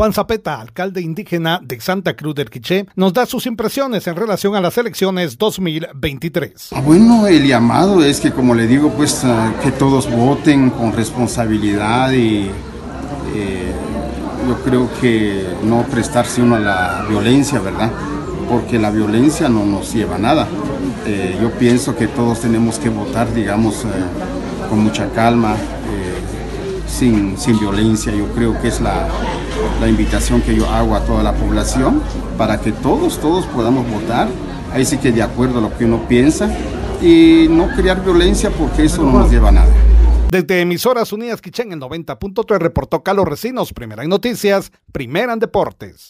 Juan Zapeta, alcalde indígena de Santa Cruz del Quiché, nos da sus impresiones en relación a las elecciones 2023. Ah, bueno, el llamado es que, como le digo, pues ah, que todos voten con responsabilidad y eh, yo creo que no prestarse uno a la violencia, ¿verdad? Porque la violencia no nos lleva a nada. Eh, yo pienso que todos tenemos que votar, digamos, eh, con mucha calma, sin, sin violencia. Yo creo que es la, la invitación que yo hago a toda la población para que todos, todos podamos votar. Ahí sí que de acuerdo a lo que uno piensa y no crear violencia porque eso no nos lleva a nada. Desde Emisoras Unidas Quichén, el 90.3 reportó Carlos Recinos, primera en noticias, primera en deportes.